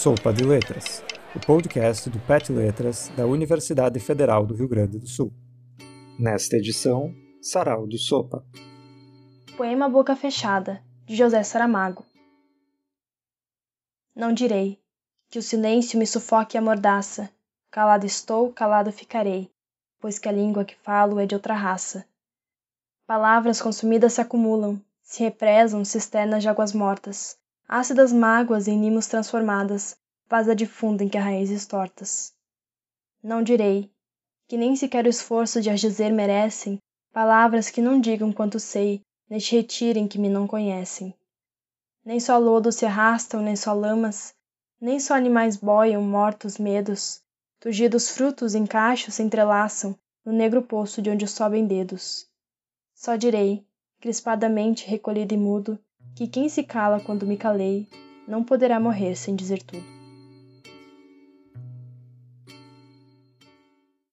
Sopa de Letras, o podcast do PET Letras da Universidade Federal do Rio Grande do Sul. Nesta edição, Sarau do Sopa. Poema Boca Fechada, de José Saramago. Não direi que o silêncio me sufoque e amordaça. Calado estou, calado ficarei, pois que a língua que falo é de outra raça. Palavras consumidas se acumulam, se represam cisternas de águas mortas, ácidas mágoas em nimos transformadas, vaza de fundo em que raízes tortas. Não direi, que nem sequer o esforço de as dizer merecem, palavras que não digam quanto sei, neste retiro em que me não conhecem. Nem só lodo se arrastam, nem só lamas, nem só animais boiam, mortos medos, turgidos frutos em cachos se entrelaçam no negro poço de onde sobem dedos. Só direi, crispadamente recolhido e mudo, que quem se cala quando me calei, não poderá morrer sem dizer tudo.